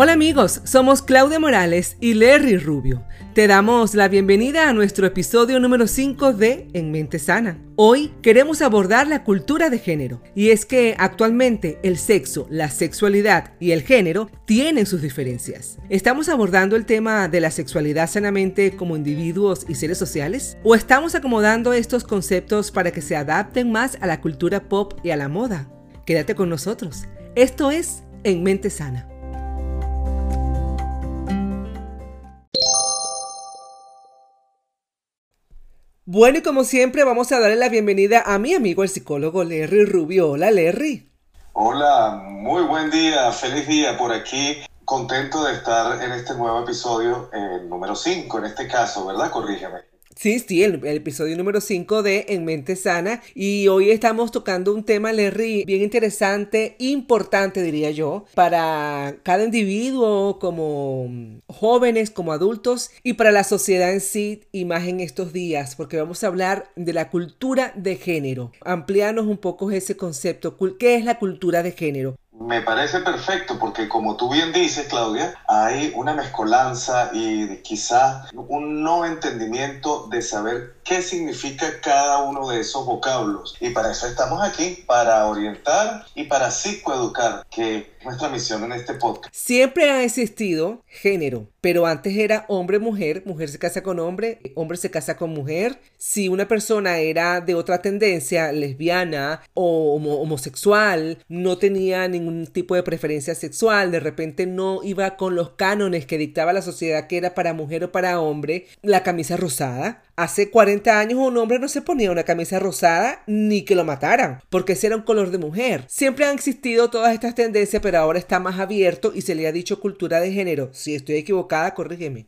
Hola amigos, somos Claudia Morales y Larry Rubio. Te damos la bienvenida a nuestro episodio número 5 de En Mente Sana. Hoy queremos abordar la cultura de género y es que actualmente el sexo, la sexualidad y el género tienen sus diferencias. ¿Estamos abordando el tema de la sexualidad sanamente como individuos y seres sociales? ¿O estamos acomodando estos conceptos para que se adapten más a la cultura pop y a la moda? Quédate con nosotros. Esto es En Mente Sana. Bueno, y como siempre, vamos a darle la bienvenida a mi amigo el psicólogo Larry Rubio. Hola, Larry. Hola, muy buen día, feliz día por aquí. Contento de estar en este nuevo episodio, el número 5 en este caso, ¿verdad? Corrígeme. Sí, sí, el, episodio número 5 de En Mente Sana. Y hoy estamos tocando un tema, Larry, bien interesante, importante, diría yo, para cada individuo, como jóvenes, como adultos, y para la sociedad en sí, y más en estos días, porque vamos a hablar de la cultura de género. Ampliarnos un poco ese concepto. ¿Qué es la cultura de género? Me parece perfecto porque como tú bien dices, Claudia, hay una mezcolanza y quizás un no entendimiento de saber qué significa cada uno de esos vocablos. Y para eso estamos aquí, para orientar y para psicoeducar, que es nuestra misión en este podcast. Siempre ha existido género, pero antes era hombre-mujer, mujer se casa con hombre, hombre se casa con mujer. Si una persona era de otra tendencia, lesbiana o homosexual, no tenía ningún tipo de preferencia sexual, de repente no iba con los cánones que dictaba la sociedad que era para mujer o para hombre, la camisa rosada. Hace 40 años un hombre no se ponía una camisa rosada ni que lo mataran, porque ese era un color de mujer. Siempre han existido todas estas tendencias, pero ahora está más abierto y se le ha dicho cultura de género. Si estoy equivocada, corrígeme.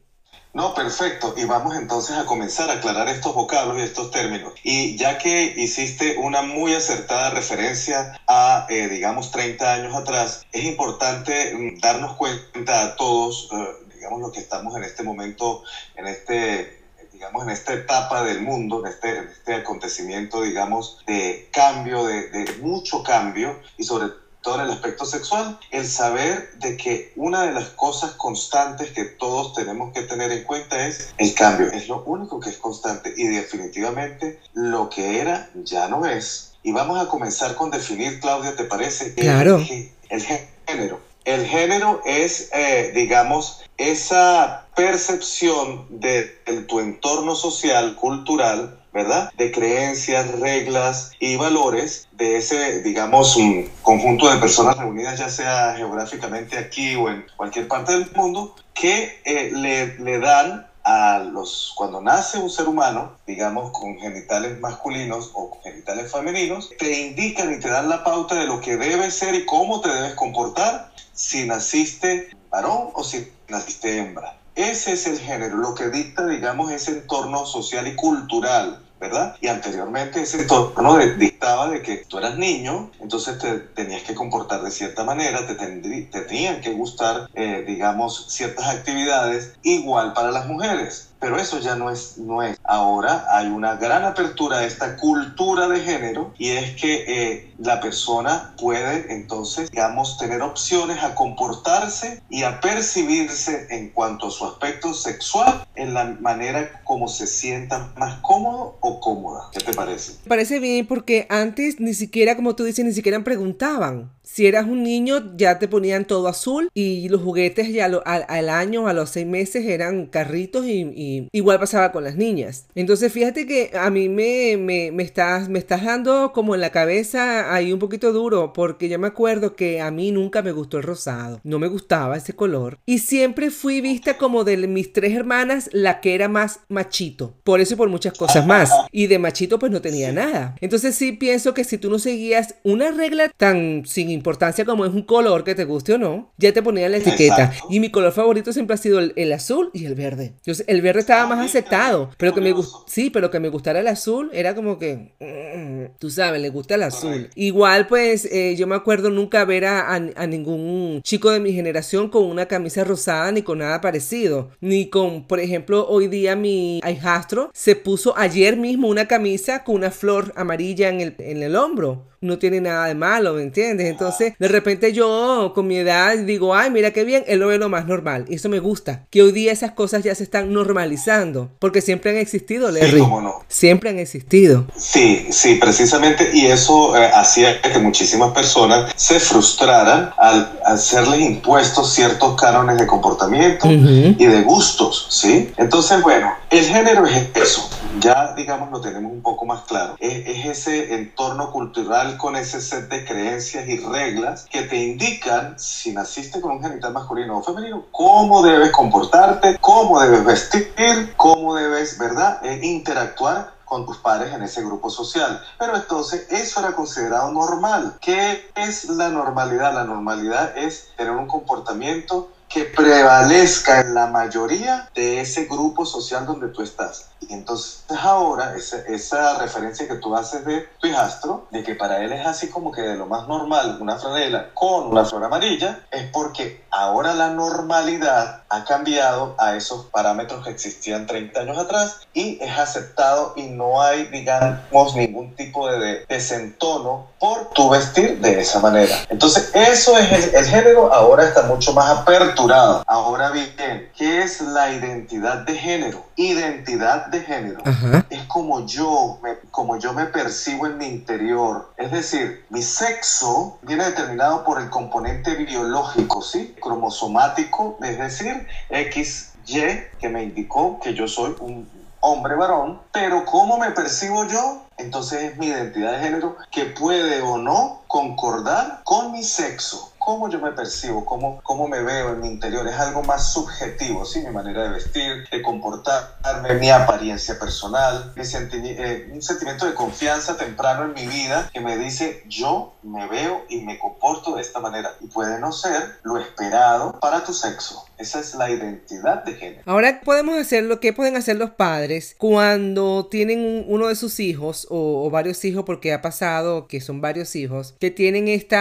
No, perfecto. Y vamos entonces a comenzar a aclarar estos vocablos y estos términos. Y ya que hiciste una muy acertada referencia a, eh, digamos, 30 años atrás, es importante mm, darnos cuenta a todos, eh, digamos, los que estamos en este momento, en este digamos, en esta etapa del mundo, en este, este acontecimiento, digamos, de cambio, de, de mucho cambio y sobre todo en el aspecto sexual, el saber de que una de las cosas constantes que todos tenemos que tener en cuenta es el cambio. Es lo único que es constante y definitivamente lo que era ya no es. Y vamos a comenzar con definir, Claudia, ¿te parece? Claro. El, el género. El género es, eh, digamos, esa percepción de, tu entorno social, cultural, ¿verdad? De creencias, reglas y valores de ese, digamos, un conjunto de personas reunidas, ya sea geográficamente aquí o en cualquier parte del mundo, que eh, le, dan a los, cuando nace un ser humano, digamos, con genitales masculinos o genitales femeninos, te indican y te dan la pauta de lo que debe ser y cómo te debes comportar si naciste varón o si naciste hembra. Ese es el género, lo que dicta, digamos, ese entorno social y cultural, ¿verdad? Y anteriormente ese entorno dictaba de que tú eras niño, entonces te tenías que comportar de cierta manera, te, te tenían que gustar, eh, digamos, ciertas actividades, igual para las mujeres. Pero eso ya no es, no es. Ahora hay una gran apertura a esta cultura de género y es que eh, la persona puede entonces, digamos, tener opciones a comportarse y a percibirse en cuanto a su aspecto sexual en la manera como se sienta más cómodo o cómoda. ¿Qué te parece? Me parece bien porque antes ni siquiera, como tú dices, ni siquiera preguntaban. Si eras un niño ya te ponían todo azul y los juguetes ya al, año, a los seis meses eran carritos y, igual pasaba con las niñas. Entonces fíjate que a mí me, me, me, estás, me estás dando como en la cabeza ahí un poquito duro porque yo me acuerdo que a mí nunca me gustó el rosado. No me gustaba ese color. Y siempre fui vista como de mis tres hermanas la que era más machito. Por eso y por muchas cosas más. Y de machito pues no tenía nada. Entonces sí pienso que si tú no seguías una regla tan sin importancia como es un color que te guste o no, ya te ponían la etiqueta. Y mi color favorito siempre ha sido el, azul y el verde. Entonces, el verde estaba más aceptado, pero que me sí, pero que me gustara el azul era como que, mm, tú sabes, le gusta el azul. Igual, pues, eh, yo me acuerdo nunca ver a, a, ningún chico de mi generación con una camisa rosada ni con nada parecido, ni con, por ejemplo, hoy día mi hijastro se puso ayer mismo una camisa con una flor amarilla en el, en el hombro no tiene nada de malo, ¿me entiendes? Entonces, de repente yo con mi edad digo, ay, mira qué bien, él lo ve lo más normal. Y eso me gusta, que hoy día esas cosas ya se están normalizando, porque siempre han existido, Larry. Sí, cómo no. Siempre han existido. Sí, sí, precisamente, y eso eh, hacía que muchísimas personas se frustraran al hacerles impuestos ciertos cánones de comportamiento y de gustos, ¿sí? Entonces, bueno, el género es eso, ya digamos lo tenemos un poco más claro, es, es ese entorno cultural con ese set de creencias y reglas que te indican si naciste con un genital masculino o femenino, cómo debes comportarte, cómo debes vestir, cómo debes, ¿verdad?, Eh, interactuar con tus pares en ese grupo social. Pero entonces eso era considerado normal. ¿Qué es la normalidad? La normalidad es tener un comportamiento que prevalezca en la mayoría de ese grupo social donde tú estás. Y entonces ahora esa, esa referencia que tú haces de tu hijastro, de que para él es así como que de lo más normal una franela con una flor amarilla, es porque ahora la normalidad ha cambiado a esos parámetros que existían 30 años atrás y es aceptado y no hay, digamos, ningún tipo de desentono por tu vestir de esa manera. Entonces, eso es el, el género, ahora está mucho más aperturado. Ahora bien, ¿qué es la identidad de género? Identidad de género Ajá. es como yo, me, como yo me percibo en mi interior. Es decir, mi sexo viene determinado por el componente biológico, ¿sí? Cromosomático, es decir, XY, que me indicó que yo soy un hombre varón, pero cómo me percibo yo, entonces es mi identidad de género que puede o no concordar con mi sexo cómo yo me percibo, cómo, cómo me veo en mi interior, es algo más subjetivo, ¿sí? Mi manera de vestir, de comportarme, mi apariencia personal, mi senti eh, un sentimiento de confianza temprano en mi vida que me dice yo me veo y me comporto de esta manera. Y puede no ser lo esperado para tu sexo. Esa es la identidad de género. Ahora podemos hacer lo que pueden hacer los padres cuando tienen un- uno de sus hijos o, o varios hijos, porque ha pasado que son varios hijos, que tienen este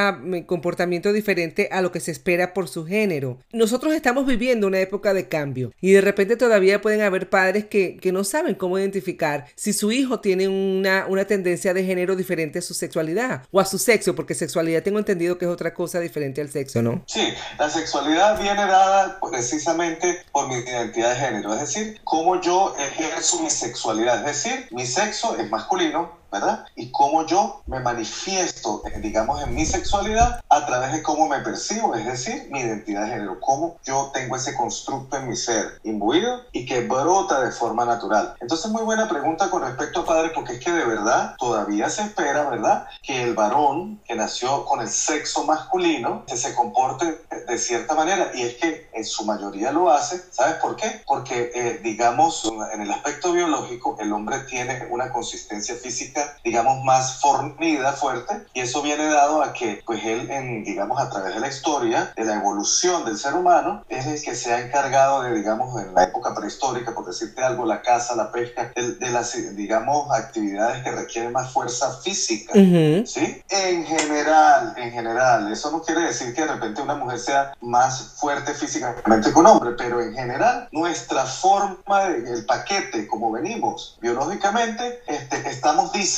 comportamiento diferente a lo que se espera por su género. Nosotros estamos viviendo una época de cambio y de repente todavía pueden haber padres que, que no saben cómo identificar si su hijo tiene una, una tendencia de género diferente a su sexualidad o a su sexo, porque sexualidad tengo entendido que es otra cosa diferente al sexo, ¿no? Sí, la sexualidad viene dada precisamente por mi identidad de género, es decir, cómo yo ejerzo mi sexualidad, es decir, mi sexo es masculino, ¿verdad? Y cómo yo me manifiesto, eh, digamos, en mi sexualidad a través de cómo me percibo, es decir, mi identidad de género, cómo yo tengo ese constructo en mi ser imbuido y que brota de forma natural. Entonces, muy buena pregunta con respecto a padre, porque es que de verdad todavía se espera, ¿verdad? Que el varón que nació con el sexo masculino que se comporte de cierta manera y es que en su mayoría lo hace. ¿Sabes por qué? Porque, eh, digamos, en el aspecto biológico, el hombre tiene una consistencia física digamos, más fornida, fuerte, y eso viene dado a que, pues él, en, digamos, a través de la historia, de la evolución del ser humano, es el que se ha encargado de, digamos, en la época prehistórica, por decirte algo, la caza, la pesca, de, de las, digamos, actividades que requieren más fuerza física, Ujú. ¿sí? En general, en general, eso no quiere decir que de repente una mujer sea más fuerte físicamente que un hombre, pero en general, nuestra forma, de- el paquete, como venimos biológicamente, este, estamos diseñados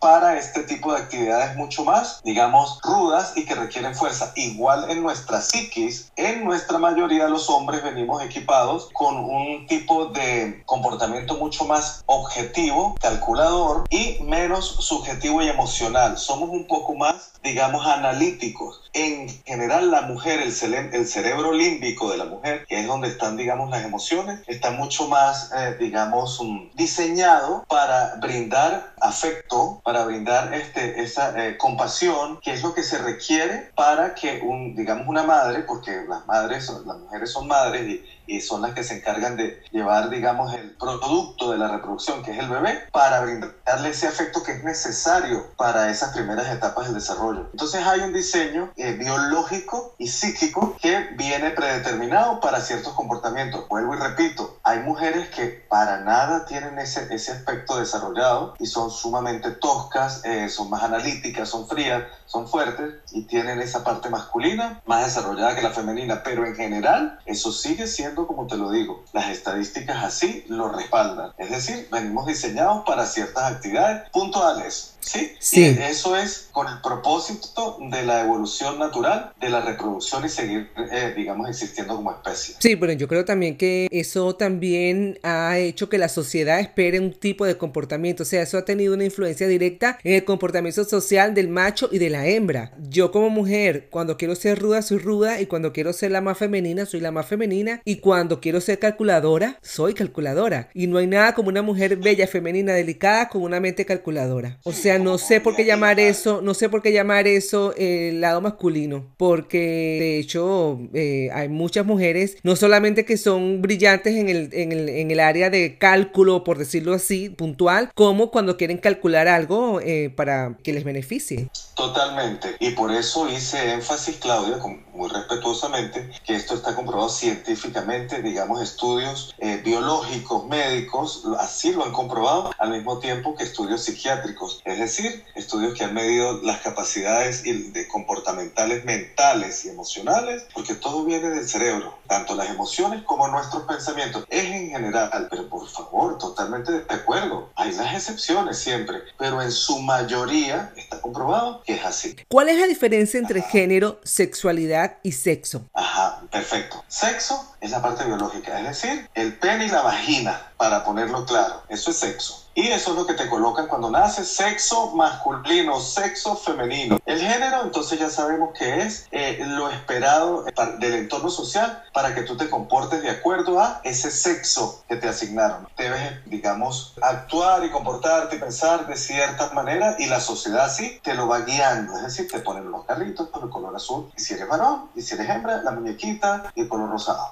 para este tipo de actividades mucho más, digamos, rudas y que requieren fuerza. Igual en nuestra psiquis, en nuestra mayoría los hombres venimos equipados con un tipo de comportamiento mucho más objetivo, calculador y menos subjetivo y emocional. Somos un poco más, digamos, analíticos. En general, la mujer, el, cele- el cerebro límbico de la mujer, que es donde están, digamos, las emociones, está mucho más, eh, digamos, um, diseñado para brindar afecto, para brindar este, esa eh, compasión, que es lo que se requiere para que, un, digamos, una madre, porque las madres, las mujeres son madres y, y son las que se encargan de llevar, digamos, el producto de la reproducción, que es el bebé, para brindarle ese afecto que es necesario para esas primeras etapas del desarrollo. Entonces hay un diseño eh, biológico y psíquico que viene predeterminado para ciertos comportamientos. Vuelvo y repito, hay mujeres que para nada tienen ese, ese aspecto desarrollado y son sumamente toscas, eh, son más analíticas, son frías, son fuertes y tienen esa parte masculina más desarrollada que la femenina, pero en general eso sigue siendo como te lo digo, las estadísticas así lo respaldan, es decir, venimos diseñados para ciertas actividades puntuales ¿Sí? sí. eso es con el propósito de la evolución natural, de la reproducción y seguir, eh, digamos, existiendo como especie. Sí, pero yo creo también que eso también ha hecho que la sociedad espere un tipo de comportamiento. O sea, eso ha tenido una influencia directa en el comportamiento social del macho y de la hembra. Yo como mujer, cuando quiero ser ruda, soy ruda. Y cuando quiero ser la más femenina, soy la más femenina. Y cuando quiero ser calculadora, soy calculadora. Y no hay nada como una mujer bella, femenina, delicada con una mente calculadora. O sea, no sé por qué llamar eso, no sé por qué llamar eso el lado masculino, porque de hecho eh, hay muchas mujeres, no solamente que son brillantes en el, en, el, en el, área de cálculo, por decirlo así, puntual, como cuando quieren calcular algo eh, para que les beneficie. Totalmente. Y por eso hice énfasis, Claudia, muy respetuosamente, que esto está comprobado científicamente, digamos, estudios eh, biológicos, médicos, así lo han comprobado, al mismo tiempo que estudios psiquiátricos. Decir, estudios que han medido las capacidades de comportamentales mentales y emocionales, porque todo viene del cerebro, tanto las emociones como nuestros pensamientos. Es en general, pero por favor, totalmente de acuerdo. Hay las excepciones siempre, pero en su mayoría está comprobado que es así. ¿Cuál es la diferencia entre género, sexualidad y sexo? Ajá, perfecto. Sexo es la parte biológica, es decir, el pene y la vagina, para ponerlo claro. Eso es sexo. Y eso es lo que te colocan cuando naces, sexo masculino, sexo femenino. El género, entonces ya sabemos que es eh, lo esperado del entorno social para que tú te comportes de acuerdo a ese sexo que te asignaron. Debes, digamos, actuar y comportarte y pensar de cierta manera y la sociedad sí te lo va guiando. Es decir, te ponen los carritos con el color azul. Y si eres varón, y si eres hembra, la muñequita y el color rosado.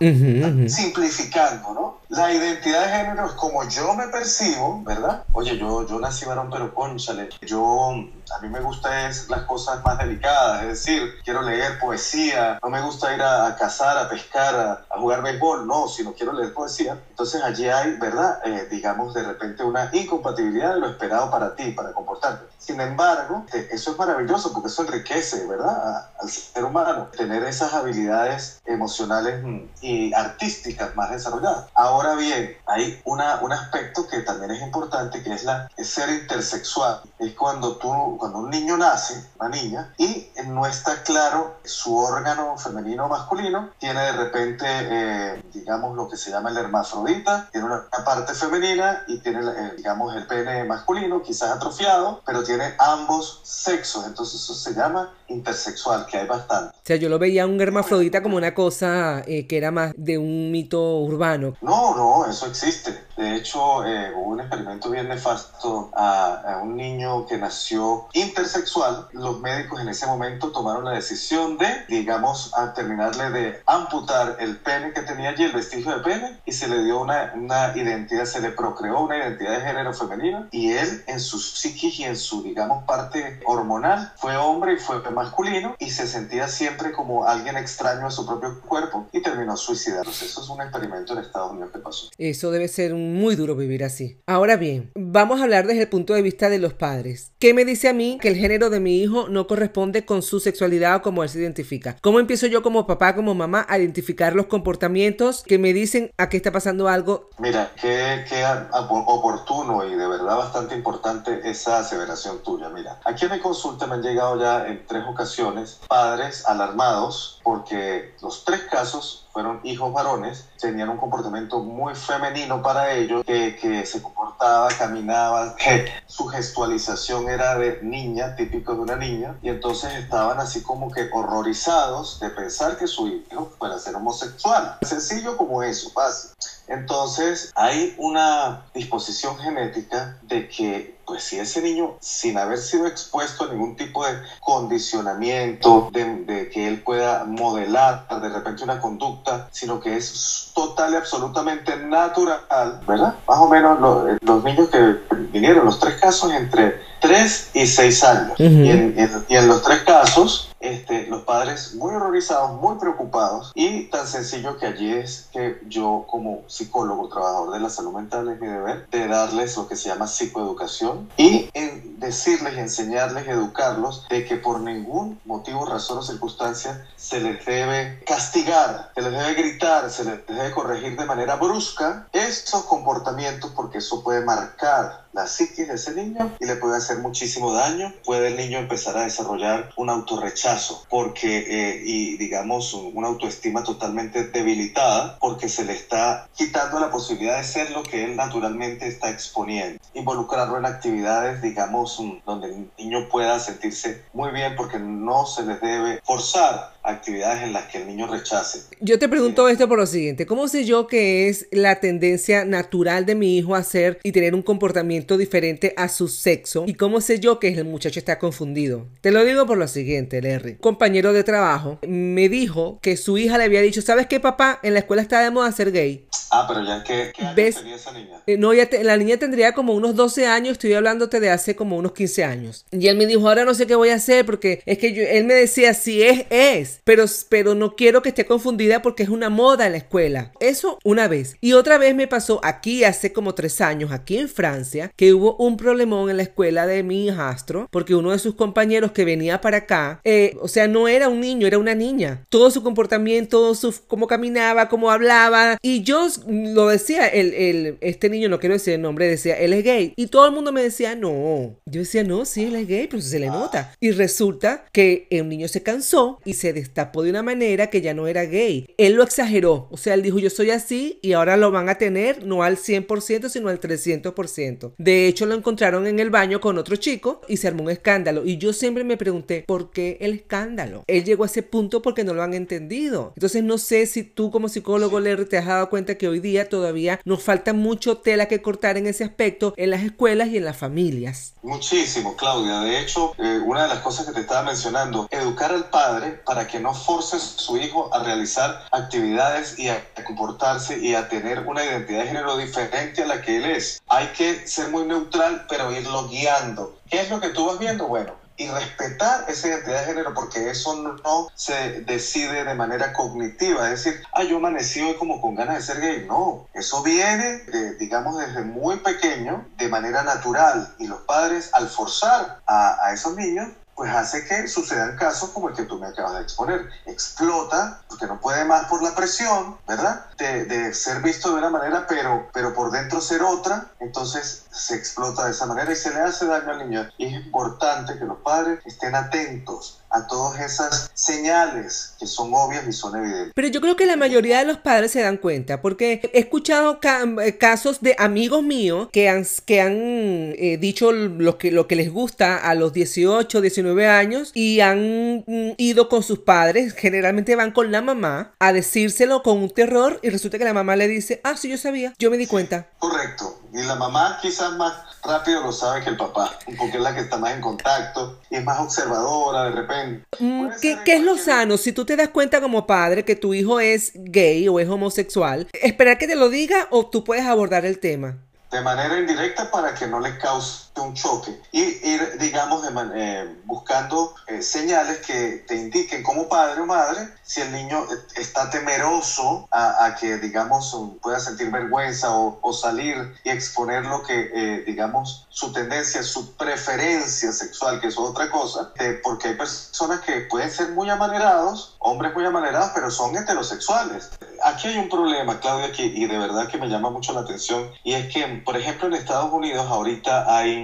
Simplificando, ¿no? La identidad de género es como yo me percibo, ¿verdad? Oye, yo, yo nací varón, pero conchale, yo, a mí me gusta es las cosas más delicadas, es decir, quiero leer poesía, no me gusta ir a, cazar, a pescar, a, jugar béisbol, no, sino quiero leer poesía. Entonces allí hay, ¿verdad? Eh, digamos, de repente una incompatibilidad de lo esperado para ti, para comportarte. Sin embargo, eh, eso es maravilloso porque eso enriquece, ¿verdad? al ser humano, tener esas habilidades emocionales y artísticas más desarrolladas. Ahora bien, hay una, un aspecto que también es importante que es la ser intersexual. Es cuando tú, cuando un niño nace, una niña, y no está claro su órgano femenino o masculino, tiene de repente, eh, digamos, lo que se llama el hermafrodita, tiene una, parte femenina y tiene, eh, digamos, el pene masculino, quizás atrofiado, pero tiene ambos sexos. Entonces eso se llama intersexual, que hay bastante. O sea, yo lo veía un hermafrodita como una cosa eh, que era más de un mito urbano. No, no, eso existe. De hecho, hubo un experimento bien nefasto a, a, un niño que nació intersexual, los médicos en ese momento tomaron la decisión de, digamos, a terminarle de amputar el pene que tenía allí, el vestigio de pene, y se le dio una, una identidad, se le procreó una identidad de género femenina, y él en su psiquis y en su, digamos, parte hormonal fue hombre y fue masculino, y se sentía siempre como alguien extraño a su propio cuerpo, y terminó suicidándose. Eso es un experimento en Estados Unidos que pasó. Eso debe ser muy duro vivir así. Ahora bien, vamos a hablar desde el punto de vista de los padres. ¿Qué me dice a mí que el género de mi hijo no corresponde con su sexualidad o como él se identifica? ¿Cómo empiezo yo como papá, como mamá, a identificar los comportamientos que me dicen a qué está pasando algo? Mira, qué, qué oportuno y de verdad bastante importante esa aseveración tuya. Mira, aquí en mi consulta me han llegado ya en tres ocasiones padres alarmados porque los tres casos fueron hijos varones, tenían un comportamiento muy femenino para ellos, que, se comportaba, caminaba, que su gestualización era de niña, típico de una niña, y entonces estaban así como que horrorizados de pensar que su hijo fuera a ser homosexual. Sencillo como eso, fácil. Entonces hay una disposición genética de que pues si ese niño, sin haber sido expuesto a ningún tipo de condicionamiento, de, que él pueda modelar de repente una conducta, sino que es total y absolutamente natural, ¿verdad? Más o menos los, los niños que vinieron, los tres casos entre 3 y 6 años. y, en, y, en, los tres casos, este, los padres muy horrorizados, muy preocupados y tan sencillo que allí es que yo como psicólogo, trabajador de la salud mental es mi deber de darles lo que se llama psicoeducación y en decirles, enseñarles, educarlos de que por ningún motivo, razón o circunstancia se les debe castigar, se les debe gritar, se les debe corregir de manera brusca esos comportamientos porque eso puede marcar la psiquis de ese niño y le puede hacer muchísimo daño. Puede el niño empezar a desarrollar un autorrechazo porque, eh, y digamos, una autoestima totalmente debilitada porque se le está quitando la posibilidad de ser lo que él naturalmente está exponiendo. Involucrarlo en actividades, digamos, donde el niño pueda sentirse muy bien porque no se les debe forzar actividades en las que el niño rechace. Yo te pregunto esto por lo siguiente, ¿cómo sé yo que es la tendencia natural de mi hijo a hacer y tener un comportamiento diferente a su sexo? ¿Y cómo sé yo que el muchacho está confundido? Te lo digo por lo siguiente, Larry. Un compañero de trabajo me dijo que su hija le había dicho, ¿sabes qué papá? En la escuela está de moda ser gay. Ah, pero ya, ¿qué, qué ¿Ves? tenía esa niña? Eh, no, ya la niña tendría como unos 12 años, estoy hablándote de hace como unos 15 años. Y él me dijo, ahora no sé qué voy a hacer porque es que yo, él me decía, si es, es, pero, pero no quiero que esté confundida porque es una moda en la escuela. Eso una vez. Y otra vez me pasó aquí hace como tres años, aquí en Francia, que hubo un problemón en la escuela de mi hijastro porque uno de sus compañeros que venía para acá, eh, o sea, no era un niño, era una niña. Todo su comportamiento, su, cómo caminaba, cómo hablaba. Y yo lo decía, el, el, este niño, no quiero decir el nombre, decía, él es gay. Y todo el mundo me decía, no. Yo decía, no, sí, él es gay, pero se le nota. Y resulta que el niño se cansó y se destapó de una manera que ya no era gay. Él lo exageró. O sea, él dijo, yo soy así y ahora lo van a tener no al 100%, sino al 300%. De hecho, lo encontraron en el baño con otro chico y se armó un escándalo. Y yo siempre me pregunté, ¿por qué el escándalo? Él llegó a ese punto porque no lo han entendido. Entonces, no sé si tú como psicólogo, le te has dado cuenta que hoy día todavía nos falta mucho tela que cortar en ese aspecto en las escuelas y en las familias. Muchísimo, Claudia. De hecho, eh, una de las cosas que te estaba mencionando, educar al padre para que no force a su hijo a realizar actividades y a comportarse y a tener una identidad de género diferente a la que él es. Hay que ser muy neutral, pero irlo guiando. ¿Qué es lo que tú vas viendo? Bueno, y respetar esa identidad de género, porque eso no, se decide de manera cognitiva, es decir, ah, yo amanecí hoy como con ganas de ser gay. No, eso viene, digamos, desde muy pequeño, de manera natural, y los padres, al forzar a, a esos niños, pues hace que sucedan casos como el que tú me acabas de exponer. Explota, porque no puede más por la presión, ¿verdad? De, ser visto de una manera, pero, pero por dentro ser otra, entonces se explota de esa manera y se le hace daño al niño. Es importante que los padres estén atentos a todas esas señales que son obvias y son evidentes. Pero yo creo que la mayoría de los padres se dan cuenta, porque he escuchado eh, casos de amigos míos que han, que han eh, dicho lo que, lo que les gusta a los 18, 19 años y han mm, ido con sus padres, generalmente van con la mamá a decírselo con un terror y resulta que la mamá le dice, ah, sí, yo sabía, yo me di cuenta. Correcto. Y la mamá quizás más rápido lo sabe que el papá, porque es la que está más en contacto y es más observadora de repente. Mm, ¿Qué, ¿qué es lo sano? Si tú te das cuenta como padre que tu hijo es gay o es homosexual, ¿esperar que te lo diga o tú puedes abordar el tema? De manera indirecta para que no le cause un choque y ir, digamos, eh, buscando eh, señales que te indiquen como padre o madre si el niño está temeroso a, que, digamos, pueda sentir vergüenza o, salir y exponer lo que, eh, digamos, su tendencia, su preferencia sexual, que es otra cosa, porque hay personas que pueden ser muy amanerados, hombres muy amanerados, pero son heterosexuales. Aquí hay un problema, Claudia, y de verdad que me llama mucho la atención, y es que, por ejemplo, en Estados Unidos ahorita hay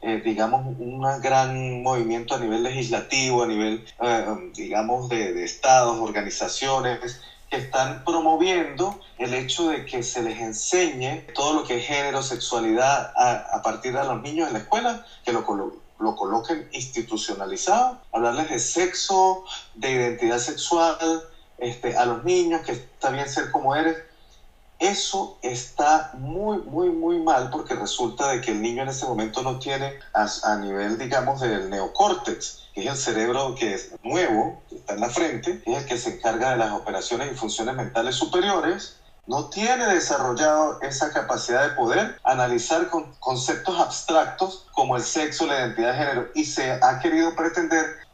eh, digamos, un gran movimiento a nivel legislativo, a nivel, eh, digamos, de, estados, organizaciones, que están promoviendo el hecho de que se les enseñe todo lo que es género, sexualidad a, partir de los niños en la escuela, que lo, lo coloquen institucionalizado, hablarles de sexo, de identidad sexual, este, a los niños, que está bien ser como eres, eso está muy, muy, muy mal porque resulta de que el niño en ese momento no tiene a, nivel, digamos, del neocórtex, que es el cerebro que es nuevo, que está en la frente, que es el que se encarga de las operaciones y funciones mentales superiores, no tiene desarrollado esa capacidad de poder analizar con conceptos abstractos como el sexo, la identidad de género, y se ha querido pretender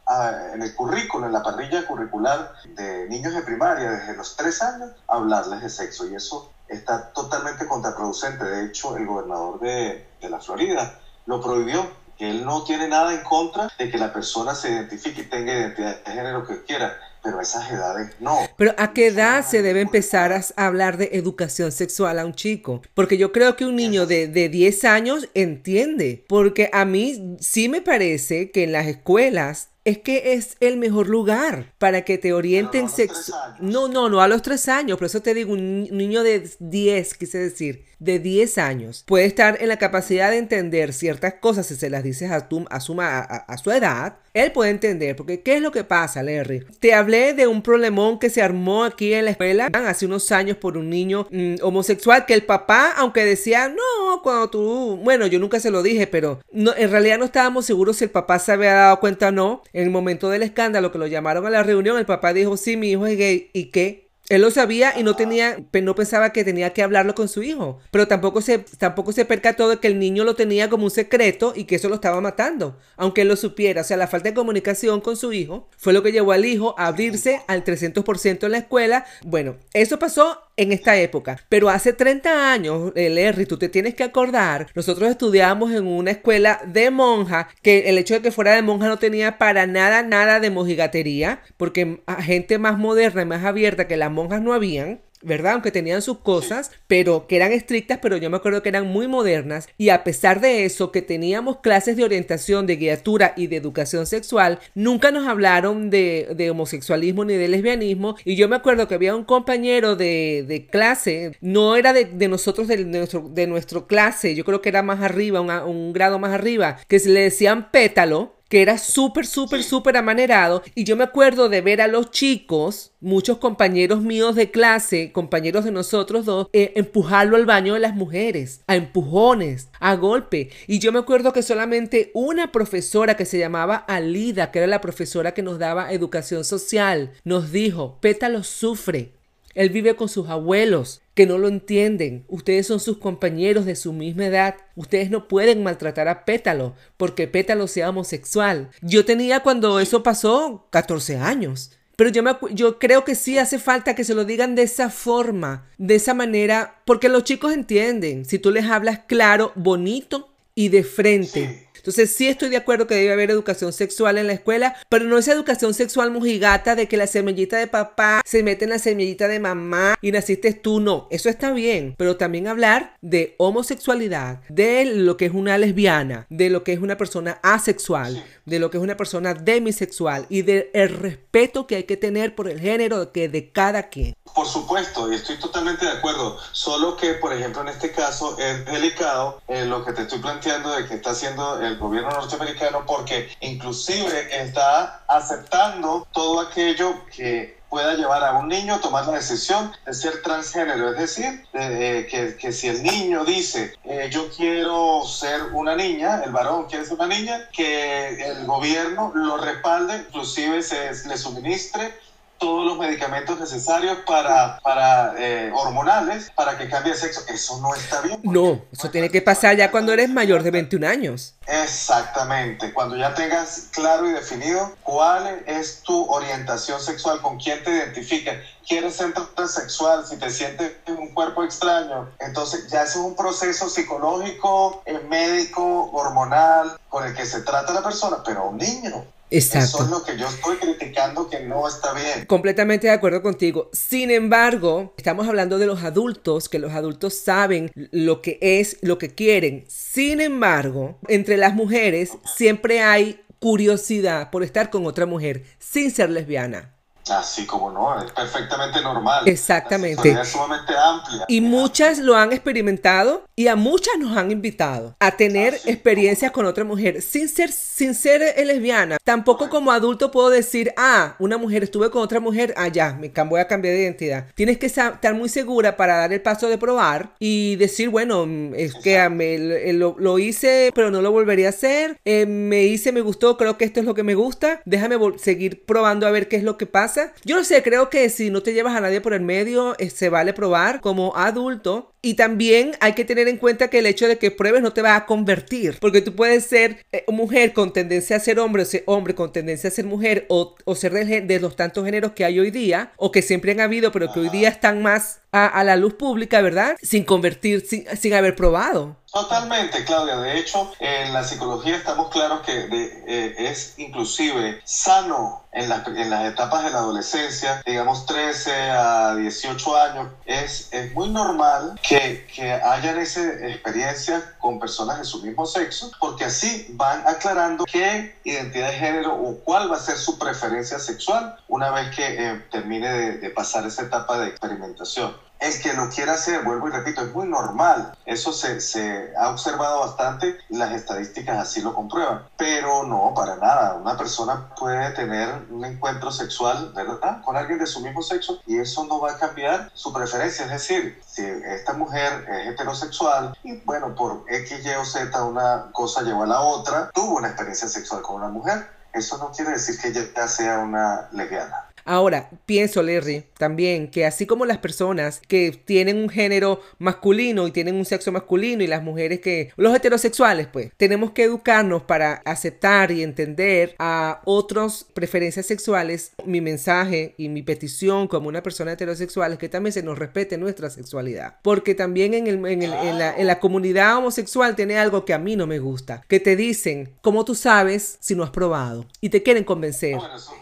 en el currículo, en la parrilla curricular de niños de primaria desde los tres años, hablarles de sexo. Y eso está totalmente contraproducente. De hecho, el gobernador de, de la Florida lo prohibió que él no tiene nada en contra de que la persona se identifique y tenga identidad de género que quiera, pero a esas edades no. Pero ¿a qué edad se debe empezar a hablar de educación sexual a un chico? Porque yo creo que un niño de, de 10 años entiende, porque a mí sí me parece que en las escuelas es que es el mejor lugar para que te orienten sexo. No, no, no a los tres años. Por eso te digo, un niño de 10, quise decir, de 10 años, puede estar en la capacidad de entender ciertas cosas si se las dices a, tu, a, su, a, su edad. Él puede entender, porque ¿qué es lo que pasa, Larry? Te hablé de un problemón que se armó aquí en la escuela hace unos años por un niño mm, homosexual que el papá, aunque decía, no, cuando tú, bueno, yo nunca se lo dije, pero no, en realidad no estábamos seguros si el papá se había dado cuenta o no en el momento del escándalo que lo llamaron a la reunión, el papá dijo, sí, mi hijo es gay. ¿Y qué? Él lo sabía y no tenía, no pensaba que tenía que hablarlo con su hijo. Pero tampoco se, tampoco se percató de que el niño lo tenía como un secreto y que eso lo estaba matando. Aunque él lo supiera. O sea, la falta de comunicación con su hijo fue lo que llevó al hijo a abrirse al 300% en la escuela. Bueno, eso pasó en esta época. Pero hace 30 años, Larry, tú te tienes que acordar, nosotros estudiábamos en una escuela de monja, que el hecho de que fuera de monja no tenía para nada, nada de mojigatería, porque gente más moderna y más abierta que las monjas no habían. ¿Verdad? Aunque tenían sus cosas, pero que eran estrictas, pero yo me acuerdo que eran muy modernas. Y a pesar de eso, que teníamos clases de orientación, de guiatura y de educación sexual, nunca nos hablaron de, homosexualismo ni de lesbianismo. Y yo me acuerdo que había un compañero de, clase, no era de, nosotros, de nuestro, de nuestro clase, yo creo que era más arriba, un grado más arriba, que se le decían pétalo que era súper, súper, súper amanerado. Y yo me acuerdo de ver a los chicos, muchos compañeros míos de clase, compañeros de nosotros dos, eh, empujarlo al baño de las mujeres, a empujones, a golpe. Y yo me acuerdo que solamente una profesora que se llamaba Alida, que era la profesora que nos daba educación social, nos dijo, Pétalo sufre. Él vive con sus abuelos que no lo entienden. Ustedes son sus compañeros de su misma edad. Ustedes no pueden maltratar a Pétalo porque Pétalo sea homosexual. Yo tenía cuando eso pasó 14 años. Pero yo, me, yo creo que sí hace falta que se lo digan de esa forma, de esa manera, porque los chicos entienden. Si tú les hablas claro, bonito y de frente. Entonces sí estoy de acuerdo que debe haber educación sexual en la escuela, pero no es educación sexual mojigata de que la semillita de papá se mete en la semillita de mamá y naciste tú, no, eso está bien, pero también hablar de homosexualidad, de lo que es una lesbiana, de lo que es una persona asexual, de lo que es una persona demisexual y del respeto que hay que tener por el género que de cada quien. Por supuesto, y estoy totalmente de acuerdo, solo que por ejemplo en este caso es delicado eh, lo que te estoy planteando de que está haciendo el gobierno norteamericano porque inclusive está aceptando todo aquello que pueda llevar a un niño a tomar la decisión de ser transgénero. Es decir, que, que, si el niño dice, eh, yo quiero ser una niña, el varón quiere ser una niña, que el gobierno lo respalde, inclusive se le suministre todos los medicamentos necesarios para, para eh, hormonales para que cambie de sexo. Eso no está bien. No, eso tiene que pasar ya cuando eres mayor de 21 años. Exactamente, cuando ya tengas claro y definido cuál es tu orientación sexual, con quién te identificas, quieres ser transexual, si te sientes en un cuerpo extraño, entonces ya es un proceso psicológico, eh, médico, hormonal, con el que se trata la persona, pero un niño Exacto. Eso es lo que yo estoy criticando que no está bien. Completamente de acuerdo contigo. Sin embargo, estamos hablando de los adultos, que los adultos saben lo que es, lo que quieren. Sin embargo, entre las mujeres siempre hay curiosidad por estar con otra mujer sin ser lesbiana. Así como no, es perfectamente normal. Exactamente. Es sumamente amplia. Y muchas lo han experimentado y a muchas nos han invitado a tener experiencias con otra mujer sin ser, sin ser lesbiana. Tampoco como adulto puedo decir, ah, una mujer estuve con otra mujer, ah, ya, me voy a cambiar de identidad. Tienes que estar muy segura para dar el paso de probar y decir, bueno, es que me, lo, hice, pero no lo volvería a hacer. Eh, me hice, me gustó, creo que esto es lo que me gusta. Déjame seguir probando a ver qué es lo que pasa yo no sé, creo que si no te llevas a nadie por el medio, eh, se vale probar como adulto Y también hay que tener en cuenta que el hecho de que pruebes no te va a convertir, porque tú puedes ser eh, mujer con tendencia a ser hombre o ser hombre con tendencia a ser mujer o, o ser de, de, los tantos géneros que hay hoy día o que siempre han habido, pero que hoy día están más a, a la luz pública, ¿verdad? Sin convertir, sin, sin haber probado. Totalmente, Claudia. De hecho, en la psicología estamos claros que de, eh, es inclusive sano en, la, en, las etapas de la adolescencia, digamos 13 a 18 años, es, es muy normal que, que hayan esa experiencia con personas de su mismo sexo, porque así van aclarando qué identidad de género o cuál va a ser su preferencia sexual una vez que eh, termine de, de pasar esa etapa de experimentación el que lo quiera hacer, vuelvo y repito, es muy normal. Eso se, se, ha observado bastante y las estadísticas así lo comprueban. Pero no, para nada. Una persona puede tener un encuentro sexual, ¿verdad? Con alguien de su mismo sexo y eso no va a cambiar su preferencia. Es decir, si esta mujer es heterosexual y bueno, por X, Y o Z una cosa llevó a la otra, tuvo una experiencia sexual con una mujer, eso no quiere decir que ella sea una lesbiana. Ahora, pienso, Larry, también que así como las personas que tienen un género masculino y tienen un sexo masculino y las mujeres que, los heterosexuales, pues, tenemos que educarnos para aceptar y entender a otras preferencias sexuales. Mi mensaje y mi petición como una persona heterosexual es que también se nos respete nuestra sexualidad. Porque también en, el, en, el, en, la, en la comunidad homosexual tiene algo que a mí no me gusta, que te dicen, ¿cómo tú sabes si no has probado? Y te quieren convencer.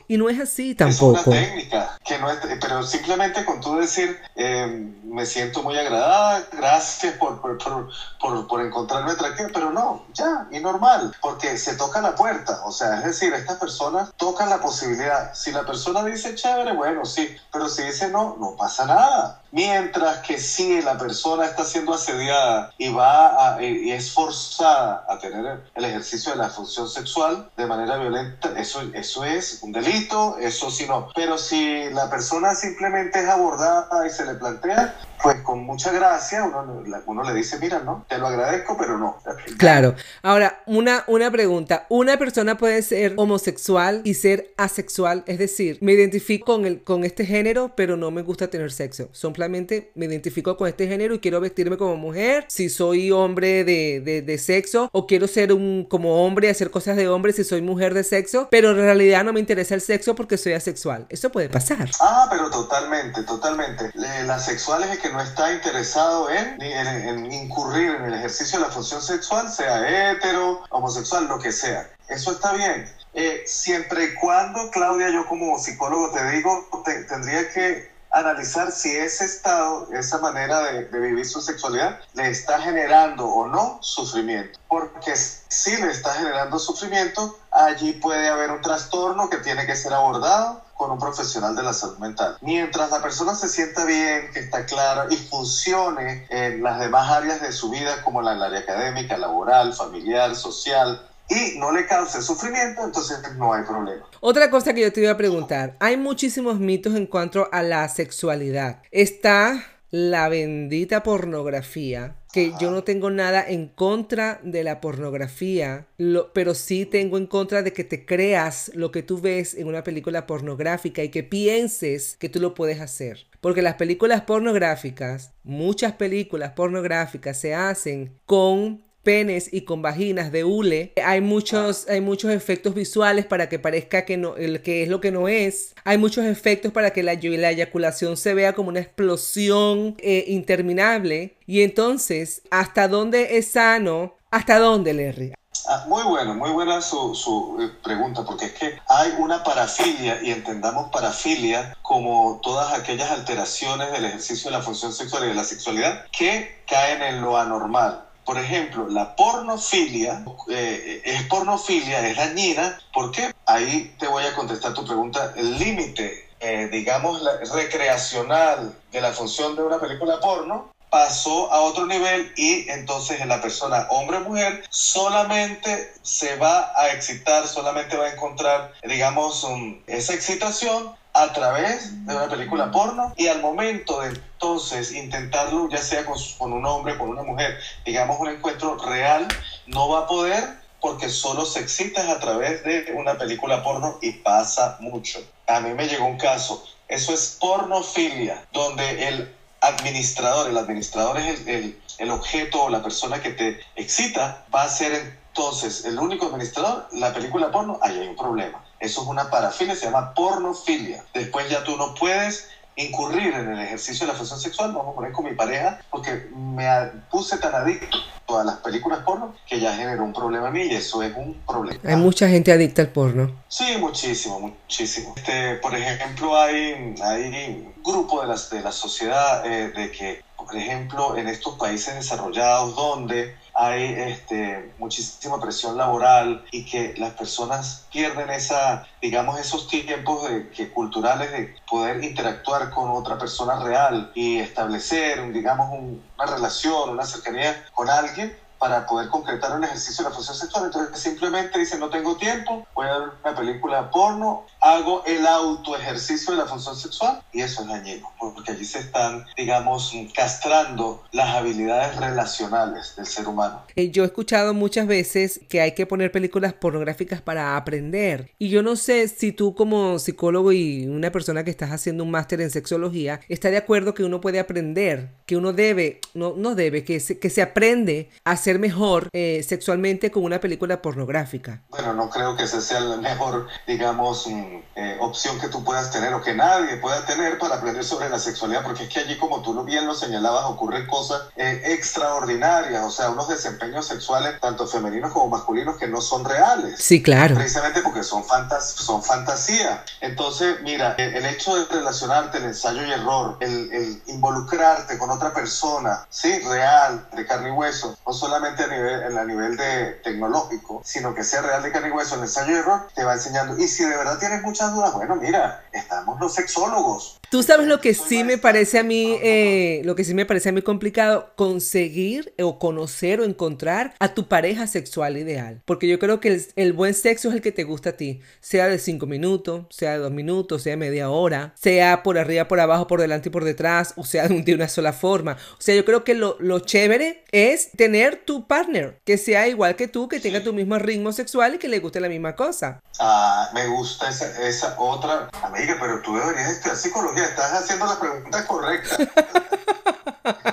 Y no es así tampoco técnica, que no es, pero simplemente con tú decir, eh, me siento muy agradada, gracias por, por, por, por, encontrarme atractiva, pero no, ya, y normal, porque se toca la puerta, o sea, es decir, estas personas tocan la posibilidad, si la persona dice chévere, bueno, sí, pero si dice no, no pasa nada. Mientras que si la persona está siendo asediada y va a, y es forzada a tener el ejercicio de la función sexual de manera violenta, eso, eso es un delito, eso sí no. Pero si la persona simplemente es abordada y se le plantea, pues con mucha gracia uno, uno, le dice, mira, no, te lo agradezco, pero no. Claro. Ahora, una, una pregunta. Una persona puede ser homosexual y ser asexual, es decir, me identifico con, el, con este género, pero no me gusta tener sexo. Simplemente me identifico con este género y quiero vestirme como mujer, si soy hombre de, de, de sexo, o quiero ser un como hombre, hacer cosas de hombre si soy mujer de sexo, pero en realidad no me interesa el sexo porque soy asexual. Eso puede pasar. Ah, pero totalmente, totalmente. La sexual es que no está interesado en, en, en, incurrir en el ejercicio de la función sexual, sea hetero, homosexual, lo que sea. Eso está bien. Eh, siempre y cuando, Claudia, yo como psicólogo te digo, te, tendría que analizar si ese estado, esa manera de, de, vivir su sexualidad, le está generando o no sufrimiento. Porque si le está generando sufrimiento, allí puede haber un trastorno que tiene que ser abordado con un profesional de la salud mental. Mientras la persona se sienta bien, que está clara y funcione en las demás áreas de su vida, como la, el área académica, laboral, familiar, social, y no le cause sufrimiento, entonces no hay problema. Otra cosa que yo te iba a preguntar, hay muchísimos mitos en cuanto a la sexualidad. Está la bendita pornografía, que yo no tengo nada en contra de la pornografía, lo, pero sí tengo en contra de que te creas lo que tú ves en una película pornográfica y que pienses que tú lo puedes hacer. Porque las películas pornográficas, muchas películas pornográficas se hacen con penes y con vaginas de hule. Hay muchos, hay muchos efectos visuales para que parezca que, no, el, que es lo que no es. Hay muchos efectos para que la, la eyaculación se vea como una explosión eh, interminable. Y entonces, ¿hasta dónde es sano? ¿Hasta dónde, Larry? Ah, muy bueno, muy buena su, su eh, pregunta, porque es que hay una parafilia, y entendamos parafilia como todas aquellas alteraciones del ejercicio de la función sexual y de la sexualidad que caen en lo anormal por ejemplo, la pornofilia eh, es pornofilia, es dañina. ¿Por qué? Ahí te voy a contestar tu pregunta. El límite, eh, digamos, recreacional de la función de una película porno pasó a otro nivel y entonces en la persona hombre o mujer solamente se va a excitar, solamente va a encontrar, digamos, esa excitación a través de una película porno y al momento de entonces intentarlo, ya sea con, un hombre, con una mujer, digamos un encuentro real, no va a poder porque solo se excita a través de una película porno y pasa mucho. A mí me llegó un caso, eso es pornofilia, donde el administrador, el administrador es el, el, objeto o la persona que te excita, va a ser entonces el único administrador, la película porno, ahí hay un problema. Eso es una parafilia, se llama pornofilia. Después ya tú no puedes incurrir en el ejercicio de la función sexual, vamos a poner con mi pareja, porque me puse tan adicto a las películas porno que ya generó un problema a mí y eso es un problema. Hay mucha gente adicta al porno. Sí, muchísimo, muchísimo. Este, por ejemplo, hay, hay grupo de, las, de la sociedad eh, de que, por ejemplo, en estos países desarrollados donde hay este, muchísima presión laboral y que las personas pierden esa, digamos, esos tiempos de, que, culturales de poder interactuar con otra persona real y establecer, digamos, una relación, una cercanía con alguien para poder concretar un ejercicio de la función sexual. Entonces simplemente dicen, no tengo tiempo, voy a ver una película porno, hago el auto ejercicio de la función sexual y eso es dañino, porque allí se están, digamos, castrando las habilidades relacionales del ser humano. Eh, yo he escuchado muchas veces que hay que poner películas pornográficas para aprender y yo no sé si tú como psicólogo y una persona que estás haciendo un máster en sexología está de acuerdo que uno puede aprender, que uno debe, no, no debe, que se, que se aprende a hacer mejor eh, sexualmente con una película pornográfica. Bueno, no creo que esa sea la mejor, digamos, mm, eh, opción que tú puedas tener o que nadie pueda tener para aprender sobre la sexualidad, porque es que allí, como tú bien lo señalabas, ocurren cosas eh, extraordinarias, o sea, unos desempeños sexuales, tanto femeninos como masculinos, que no son reales. Sí, claro. Precisamente porque son, fantas son fantasía. Entonces, mira, el hecho de relacionarte, el ensayo y error, el, el involucrarte con otra persona, sí, real, de carne y hueso, no solamente a nivel, a nivel de tecnológico, sino que sea real de carne y hueso, el ensayo y error, te va enseñando. Y si de verdad tienes muchas dudas, bueno, mira, estamos los sexólogos. Tú sabes lo que sí me parece a mí, eh, lo que sí me parece a mí complicado, conseguir o conocer o encontrar a tu pareja sexual ideal. Porque yo creo que el, buen sexo es el que te gusta a ti, sea de cinco minutos, sea de dos minutos, sea de media hora, sea por arriba, por abajo, por delante y por detrás, o sea de una sola forma. O sea, yo creo que lo, lo chévere es tener tu partner, que sea igual que tú, que tenga tu mismo ritmo sexual y que le guste la misma cosa. Ah, me gusta esa, esa otra. Amiga, pero tú deberías estudiar psicología, estás haciendo la pregunta correcta.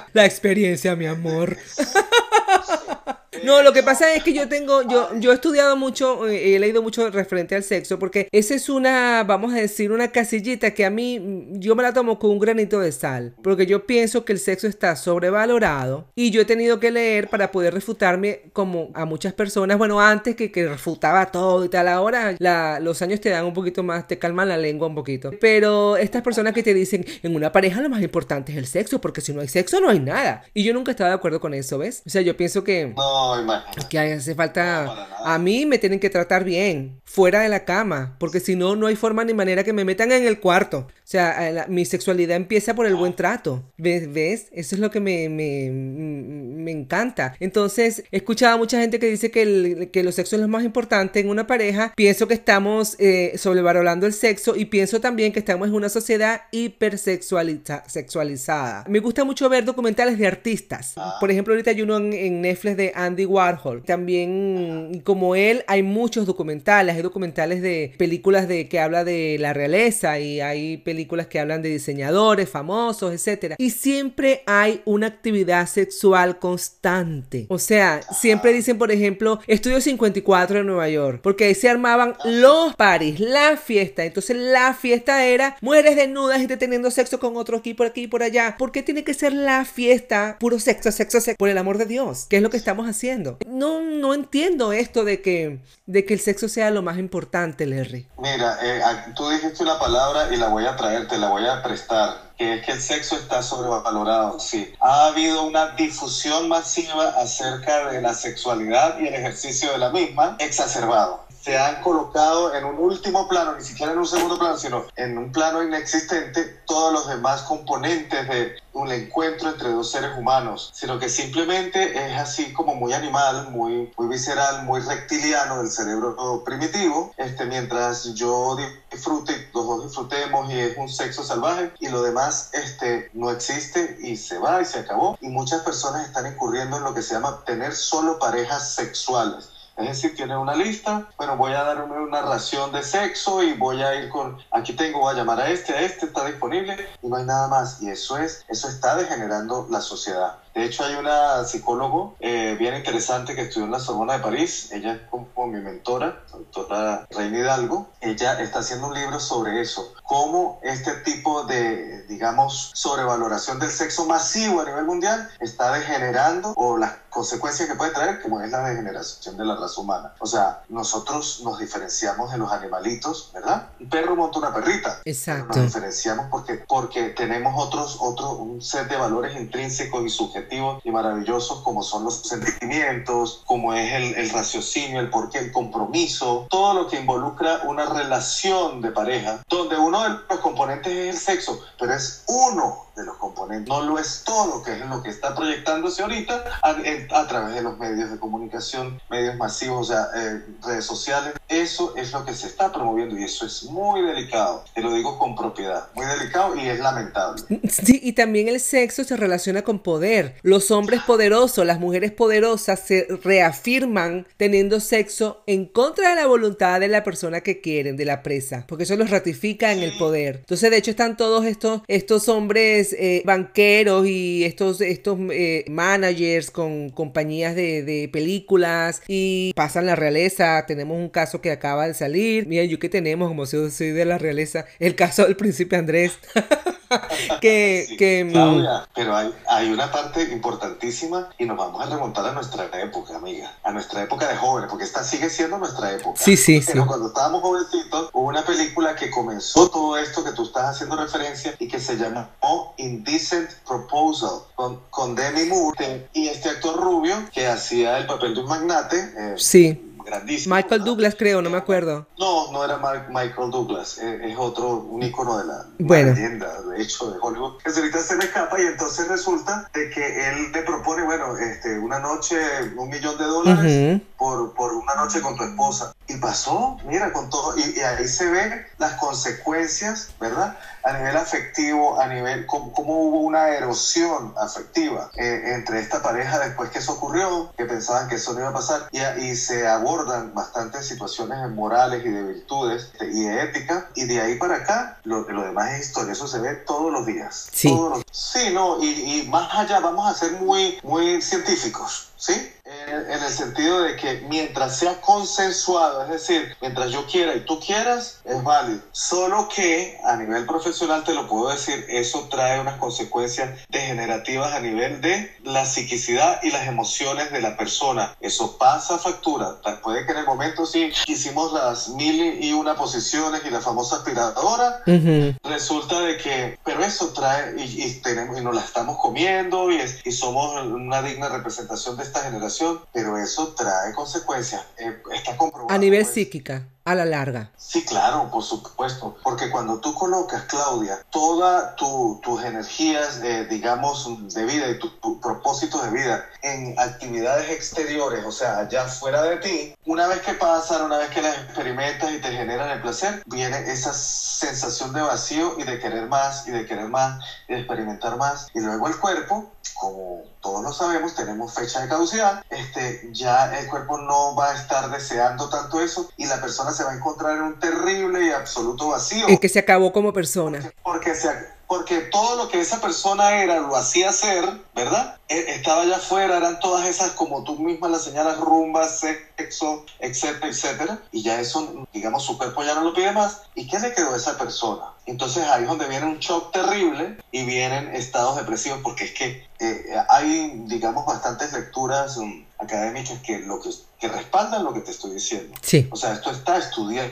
la experiencia, mi amor. No, lo que pasa es que yo tengo, yo, yo he estudiado mucho, eh, he leído mucho referente al sexo, porque esa es una, vamos a decir, una casillita que a mí, yo me la tomo con un granito de sal, porque yo pienso que el sexo está sobrevalorado y yo he tenido que leer para poder refutarme como a muchas personas, bueno, antes que, que refutaba todo y tal, ahora los años te dan un poquito más, te calman la lengua un poquito, pero estas personas que te dicen, en una pareja lo más importante es el sexo, porque si no hay sexo no hay nada, y yo nunca estaba de acuerdo con eso, ¿ves? O sea, yo pienso que... Que hace falta. a mí me tienen que tratar bien, fuera de la cama, porque si no, no hay forma ni manera que me metan en el cuarto. O sea, mi sexualidad empieza por el buen trato. ¿Ves? ¿Ves? Eso es lo que me, me, me encanta. Entonces, he escuchado a mucha gente que dice que, el, que los sexos es lo más importante en una pareja. Pienso que estamos eh, sobrevalorando el sexo y pienso también que estamos en una sociedad hipersexualizada. Me gusta mucho ver documentales de artistas. Ah. Por ejemplo, ahorita hay uno en, en Netflix de Andy Warhol. También, como él, hay muchos documentales. Hay documentales de películas de que habla de la realeza y hay películas que hablan de diseñadores famosos, etc. Y siempre hay una actividad sexual constante. O sea, siempre dicen, por ejemplo, Estudio 54 en Nueva York, porque ahí se armaban los paris, la fiesta. Entonces la fiesta era mujeres desnudas y teniendo sexo con otros aquí, por aquí, por allá. ¿Por qué tiene que ser la fiesta puro sexo, sexo, sexo? Por el amor de Dios. ¿Qué es lo que estamos haciendo? No, no entiendo esto de que, de que el sexo sea lo más importante, Larry. Mira, eh, tú dijiste una palabra y la voy a traer, te la voy a prestar que es que el sexo está sobrevalorado, sí. Ha habido una difusión masiva acerca de la sexualidad y el ejercicio de la misma exacerbado se han colocado en un último plano, ni siquiera en un segundo plano, sino en un plano inexistente, todos los demás componentes de un encuentro entre dos seres humanos, sino que simplemente es así como muy animal, muy, muy visceral, muy reptiliano del cerebro primitivo, este, mientras yo disfrute, los dos disfrutemos y es un sexo salvaje y lo demás este, no existe y se va y se acabó. Y muchas personas están incurriendo en lo que se llama tener solo parejas sexuales Es decir, tiene una lista, bueno, voy a dar una narración de sexo y voy a ir con, aquí tengo, voy a llamar a este, a este, está disponible y no hay nada más. Y eso es, eso está degenerando la sociedad. De hecho, hay una psicólogo eh, bien interesante que estudió en la Sorbona de París. Ella es como mi mentora, la doctora Reina Hidalgo. Ella está haciendo un libro sobre eso. Cómo este tipo de, digamos, sobrevaloración del sexo masivo a nivel mundial está degenerando o las consecuencias que puede traer, como es la degeneración de la raza humana. O sea, nosotros nos diferenciamos de los animalitos, ¿verdad? Un perro monta una perrita. Exacto. Nos diferenciamos porque, porque tenemos otros, otro, un set de valores intrínsecos y subjetivos y maravillosos como son los sentimientos, como es el, raciocinio, el porqué, el compromiso, todo lo que involucra una relación de pareja, donde uno de los componentes es el sexo, pero es uno de los componentes, no lo es todo, que es lo que está proyectándose ahorita a, a través de los medios de comunicación, medios masivos, o sea, eh, redes sociales. Eso es lo que se está promoviendo y eso es muy delicado, te lo digo con propiedad, muy delicado y es lamentable. Sí, y también el sexo se relaciona con poder. Los hombres poderosos, las mujeres poderosas se reafirman teniendo sexo en contra de la voluntad de la persona que quieren, de la presa, porque eso los ratifica en el poder. Entonces, de hecho, están todos estos, estos hombres eh, banqueros y estos, estos eh, managers con compañías de, de, películas y pasan la realeza. Tenemos un caso que acaba de salir. Mira, yo que tenemos, como si soy de la realeza, el caso del príncipe Andrés. que, Sí, que mm, Claudia, pero hay, hay una parte importantísima y nos vamos a remontar a nuestra época, amiga, a nuestra época de jóvenes, porque esta sigue siendo nuestra época. Sí, sí, Pero sí. cuando estábamos jovencitos, hubo una película que comenzó todo esto que tú estás haciendo referencia y que se llamó Indecent Proposal con, con Demi Moore y este actor rubio que hacía el papel de un magnate. eh, sí. Grandísimo. Michael. Douglas, creo, no me acuerdo. No, no era Michael Douglas, eh, es otro, un ícono de la Bueno. leyenda, de hecho, de Hollywood. Que ahorita se me escapa y entonces resulta de que él le propone, bueno, este, una noche, un millón de dólares por, por una noche con tu esposa. Y pasó, mira, con todo, y, y ahí se ven las consecuencias, ¿verdad? A nivel afectivo, a nivel, cómo, cómo hubo una erosión afectiva eh, entre esta pareja después que eso ocurrió, que pensaban que eso no iba a pasar, y, y se abordan bastantes situaciones morales y de virtudes este, y de ética, y de ahí para acá, lo, lo demás es historia, eso se ve todos los días. Sí. Todos los- sí, no, y, y más allá vamos a ser muy, muy científicos. ¿Sí? En, en el sentido de que mientras sea consensuado, es decir, mientras yo quiera y tú quieras, es válido. Solo que a nivel profesional te lo puedo decir, eso trae unas consecuencias degenerativas a nivel de la psiquicidad y las emociones de la persona. Eso pasa factura. Puede que en el momento sí hicimos las mil y una posiciones y la famosa aspiradora, resulta de que, pero eso trae y, y tenemos y nos la estamos comiendo y, es- y somos una digna representación de esta generación, pero eso trae consecuencias. Eh, está comprobado. A nivel psíquica, a la larga. Sí, claro, por supuesto, porque cuando tú colocas, Claudia, todas tu, tus energías, eh, digamos, de vida y tus tu propósitos de vida en actividades exteriores, o sea, allá fuera de ti, una vez que pasan, una vez que las experimentas y te generan el placer, viene esa sensación de vacío y de querer más y de querer más y de experimentar más. Y luego el cuerpo, como todos lo sabemos, tenemos fecha de caducidad, este, ya el cuerpo no va a estar deseando tanto eso y la persona se va a encontrar en un terrible y absoluto vacío. El que se acabó como persona. Porque, se- porque todo lo que esa persona era lo hacía ser, ¿verdad? E- Estaba allá afuera, eran todas esas, como tú misma las señalas, rumbas, sexo, etcétera, etcétera. Y ya eso, digamos, su cuerpo ya no lo pide más. ¿Y qué le quedó a esa persona? Entonces ahí es donde viene un shock terrible y vienen estados depresivos, porque es que eh, hay, digamos, bastantes lecturas um, académicas que, lo que, que respaldan lo que te estoy diciendo. Sí. O sea, esto está estudiado,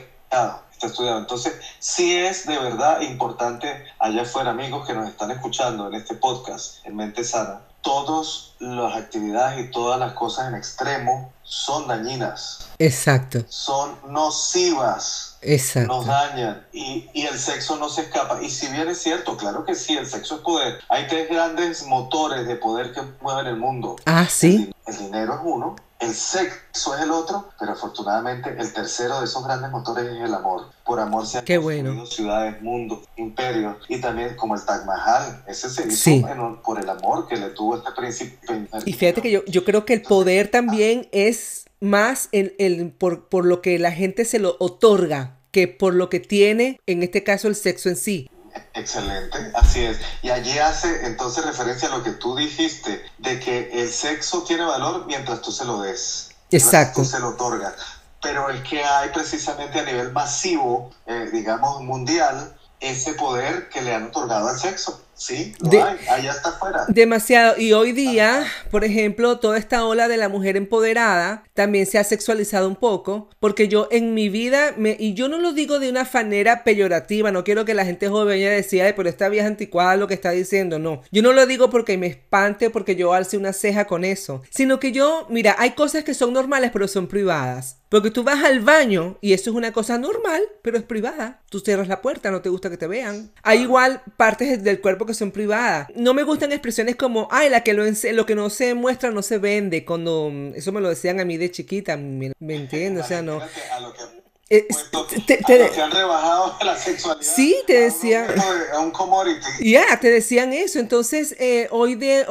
está estudiado. Entonces, sí es de verdad importante allá afuera, amigos que nos están escuchando en este podcast, en Mente Sana, todas las actividades y todas las cosas en extremo son dañinas, Exacto. son nocivas nos Exacto. dañan y, y el sexo no se escapa. Y si bien es cierto, claro que sí, el sexo es poder. Hay tres grandes motores de poder que mueven el mundo. Ah, sí. El, dinero es uno, el sexo es el otro, pero afortunadamente el tercero de esos grandes motores es el amor. Por amor se han Qué construido bueno. ciudades, mundos, imperios, y también como el Taj Mahal, ese se hizo Sí. en un- por el amor que le tuvo este príncipe. Y fíjate que yo, yo creo que el poder también es más el, el- por, por lo que la gente se lo otorga que por lo que tiene, en este caso, el sexo en sí. Excelente, así es. Y allí hace entonces referencia a lo que tú dijiste, de que el sexo tiene valor mientras tú se lo des. Exacto. Tú se lo otorgas. Pero es que hay precisamente a nivel masivo, eh, digamos mundial, ese poder que le han otorgado al sexo. Sí, lo De- hay, allá está afuera. Demasiado. Y hoy día, por ejemplo, toda esta ola de la mujer empoderada también se ha sexualizado un poco, porque yo en mi vida, me, y yo no lo digo de una manera peyorativa, no quiero que la gente joven vaya a decir, ay, pero esta vieja anticuada lo que está diciendo, no. Yo no lo digo porque me espante, porque yo alce una ceja con eso, sino que yo, mira, hay cosas que son normales, pero son privadas. Porque tú vas al baño y eso es una cosa normal, pero es privada. Tú cierras la puerta, no te gusta que te vean. Hay igual partes del cuerpo son privadas. No me gustan expresiones como, ay, la que lo, lo que no se muestra no se vende. Cuando mm, eso me lo decían a mí de chiquita, ¿me, me entiendes? O sea, no. Eh, te- a te- lo que han rebajado la sexualidad. Sí, te a un A commodity. Ya, te decían eso. Entonces, eh, hoy de,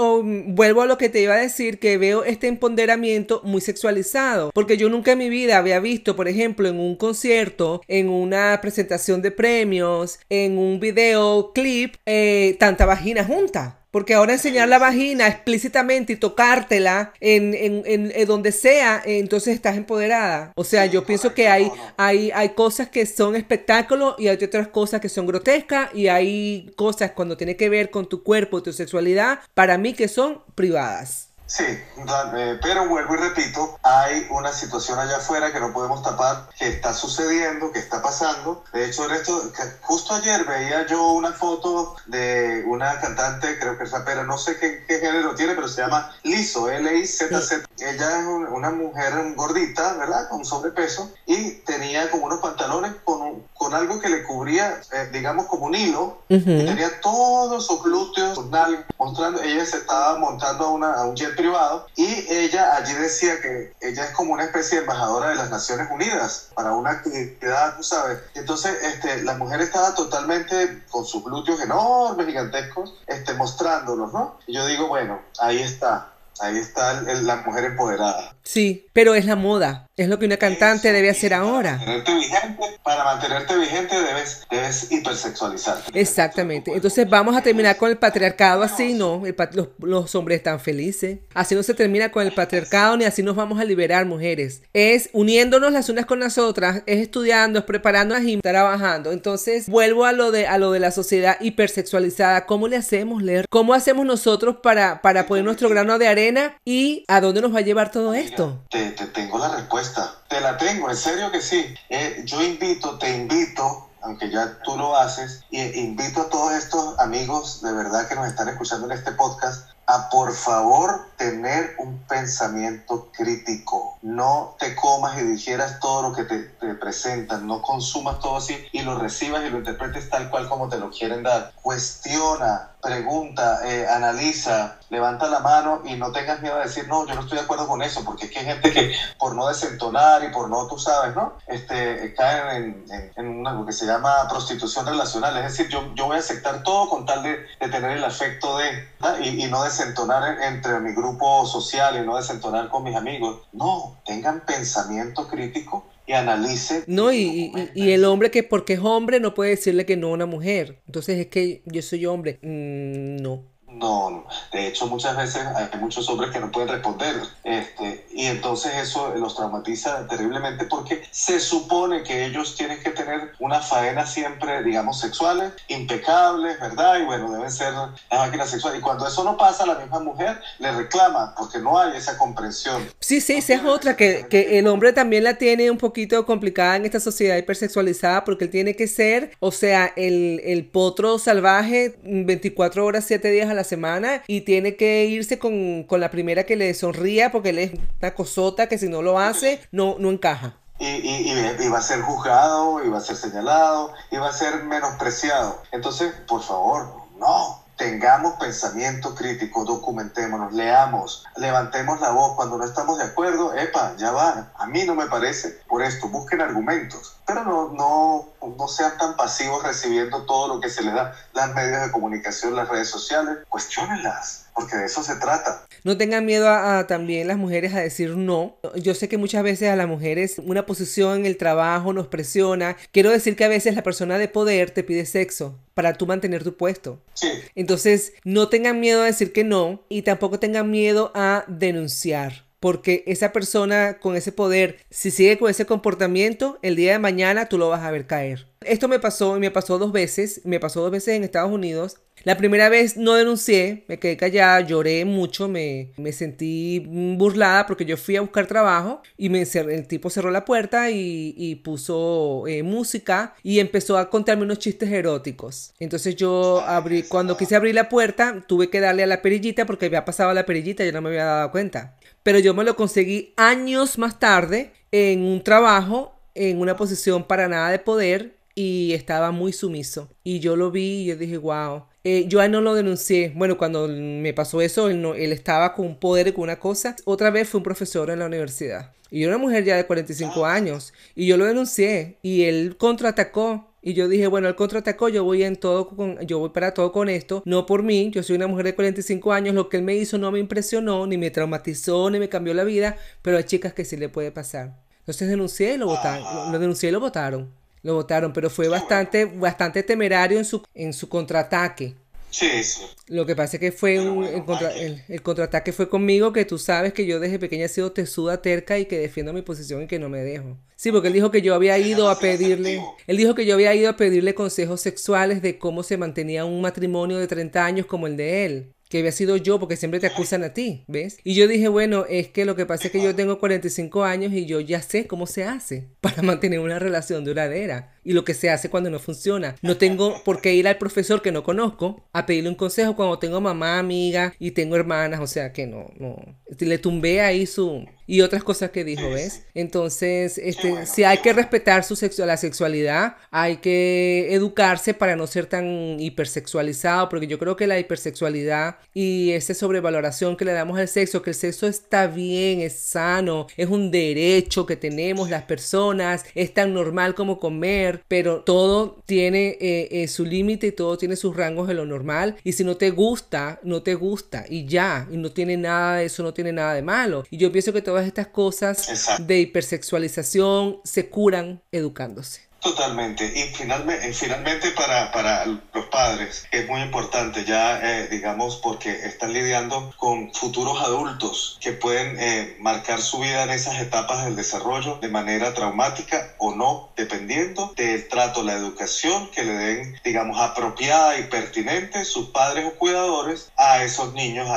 vuelvo a lo que te iba a decir, que veo este empoderamiento muy sexualizado. Porque yo nunca en mi vida había visto, por ejemplo, en un concierto, en una presentación de premios, en un videoclip, eh, tanta vagina junta. Porque ahora enseñar la vagina explícitamente y tocártela en, en, en- en donde sea, eh, entonces estás empoderada. O sea, yo pienso que hay, hay, hay cosas que son espectáculos y hay otras cosas que son grotescas y hay cosas cuando tiene que ver con tu cuerpo, tu sexualidad, para mí que son privadas. Sí, eh, pero vuelvo y repito, hay una situación allá afuera que no podemos tapar, que está sucediendo, que está pasando. De hecho, en esto, justo ayer veía yo una foto de una cantante, creo que es rapera, no sé qué, qué género tiene, pero se llama Lizzo, L-I-Z-Z. Ella es un- una mujer gordita, ¿verdad? Con sobrepeso, y tenía como unos pantalones con, un- con algo que le cubría, eh, digamos, como un hilo, Ujú. Tenía todos sus glúteos, sus nalgas, mostrando, ella se estaba montando a, una- a un jet privado y ella allí decía que ella es como una especie de embajadora de las Naciones Unidas para una actividad, tú sabes. Entonces, este, la mujer estaba totalmente con sus glúteos enormes, gigantescos, este, mostrándolos, ¿no? Y yo digo, bueno, ahí está, ahí está la mujer empoderada. Sí, pero es la moda, es lo que una cantante debe hacer para ahora. Mantenerte vigente, para mantenerte vigente debes, debes hipersexualizarte. Exactamente. Entonces vamos a terminar con el patriarcado así, ¿no? El pat- los, los hombres están felices. Así no se termina con el patriarcado ni así nos vamos a liberar, mujeres. Es uniéndonos las unas con las otras, es estudiando, es preparándonos y trabajando. Entonces vuelvo a lo de, a lo de la sociedad hipersexualizada. ¿Cómo le hacemos, leer? ¿Cómo hacemos nosotros para, para poner nuestro grano de arena y a dónde nos va a llevar todo esto? Te, te tengo la respuesta. Te la tengo, en serio que sí. Eh, yo invito, te invito, aunque ya tú lo haces, y invito a todos estos amigos de verdad que nos están escuchando en este podcast a por favor tener un pensamiento crítico. No te comas y digieras todo lo que te, te presentan, no consumas todo así y lo recibas y lo interpretes tal cual como te lo quieren dar. Cuestiona, pregunta, eh, analiza, levanta la mano y no tengas miedo de decir, no, yo no estoy de acuerdo con eso, porque es que hay gente que por no desentonar y por no, tú sabes, ¿no? Este, caen en, en, en lo que se llama prostitución relacional. Es decir, yo, yo voy a aceptar todo con tal de, de tener el afecto de, y, y no desentonar en- entre mi grupo social y no desentonar con mis amigos. No, tengan pensamiento crítico y analicen. No, y, y- y el hombre que porque es hombre no puede decirle que no a una mujer. Entonces es que yo soy hombre. Mm, no. No, no. de hecho muchas veces hay muchos hombres que no pueden responder este, y entonces eso los traumatiza terriblemente porque se supone que ellos tienen que tener una faena siempre, digamos, sexuales, impecables, ¿verdad? Y bueno, deben ser la máquina sexual. Y cuando eso no pasa, la misma mujer le reclama porque no hay esa comprensión. Sí, sí, esa es otra, que, que el hombre también la tiene un poquito complicada en esta sociedad hipersexualizada porque él tiene que ser, o sea, el, el potro salvaje 24 horas, 7 días a la semana y tiene que irse con, con la primera que le sonría porque él es una cosota que si no lo hace, no, no encaja. Y, y, y- y va a ser juzgado, y va a ser señalado, y va a ser menospreciado. Entonces, por favor, no. Tengamos pensamiento crítico, documentémonos, leamos, levantemos la voz cuando no estamos de acuerdo, epa, ya va, a mí no me parece por esto, busquen argumentos, pero no, no, no sean tan pasivos recibiendo todo lo que se les da, las medios de comunicación, las redes sociales, cuestionenlas porque de eso se trata. No tengan miedo a, también las mujeres a decir no. Yo sé que muchas veces a las mujeres una posición en el trabajo nos presiona. Quiero decir que a veces la persona de poder te pide sexo para tú mantener tu puesto. Sí. Entonces, no tengan miedo a decir que no y tampoco tengan miedo a denunciar. Porque esa persona con ese poder, si sigue con ese comportamiento, el día de mañana tú lo vas a ver caer. Esto me pasó y me pasó dos veces. Me pasó dos veces en Estados Unidos. La primera vez no denuncié, me quedé callada, lloré mucho, me, me sentí burlada porque yo fui a buscar trabajo y el tipo cerró la puerta y, y puso eh, música y empezó a contarme unos chistes eróticos. Entonces yo abrí, cuando quise abrir la puerta, tuve que darle a la perillita porque había pasado la perillita yo no me había dado cuenta. Pero yo me lo conseguí años más tarde en un trabajo, en una posición para nada de poder y estaba muy sumiso. Y yo lo vi y yo dije, wow. Eh, yo a no lo denuncié. Bueno, cuando me pasó eso, él, no, él estaba con un poder y con una cosa. Otra vez fue un profesor en la universidad. Y yo era una mujer ya de 45 ah. años. Y yo lo denuncié. Y él contraatacó. Y yo dije, bueno, él contraatacó, yo voy en todo con, yo voy para todo con esto, no por mí, yo soy una mujer de 45 años, lo que él me hizo no me impresionó, ni me traumatizó, ni me cambió la vida, pero hay chicas que sí le puede pasar. Entonces denuncié y lo votaron, lo denuncié y lo votaron lo votaron, pero fue bastante, bastante temerario en su, en su contraataque. Sí, sí. Lo que pasa es que fue un, el, contraataque fue conmigo, que tú sabes que yo desde pequeña he sido tesuda, terca y que defiendo mi posición y que no me dejo. Sí, porque él dijo que yo había ido a pedirle, él dijo que yo había ido a pedirle consejos sexuales de cómo se mantenía un matrimonio de 30 años como el de él que había sido yo, porque siempre te acusan a ti, ¿ves? Y yo dije, bueno, es que lo que pasa es que yo tengo 45 años y yo ya sé cómo se hace para mantener una relación duradera y lo que se hace cuando no funciona. No tengo por qué ir al profesor que no conozco a pedirle un consejo cuando tengo mamá, amiga y tengo hermanas, o sea que no, no. Le tumbé ahí su, y otras cosas que dijo, ¿ves? Entonces, este, si hay que respetar su sexo la sexualidad, hay que educarse para no ser tan hipersexualizado, porque yo creo que la hipersexualidad y esa sobrevaloración que le damos al sexo, que el sexo está bien, es sano, es un derecho que tenemos las personas, es tan normal como comer, pero todo tiene eh, eh, su límite y todo tiene sus rangos de lo normal, y si no te gusta, no te gusta, y ya, y no tiene nada de eso, no tiene nada de malo. Y yo pienso que todo estas cosas de hipersexualización se curan educándose. Totalmente. Y finalmente, finalmente para, para los padres es muy importante ya, eh, digamos, porque están lidiando con futuros adultos que pueden eh, marcar su vida en esas etapas del desarrollo de manera traumática o no, dependiendo del trato, la educación que le den, digamos, apropiada y pertinente sus padres o cuidadores a esos niños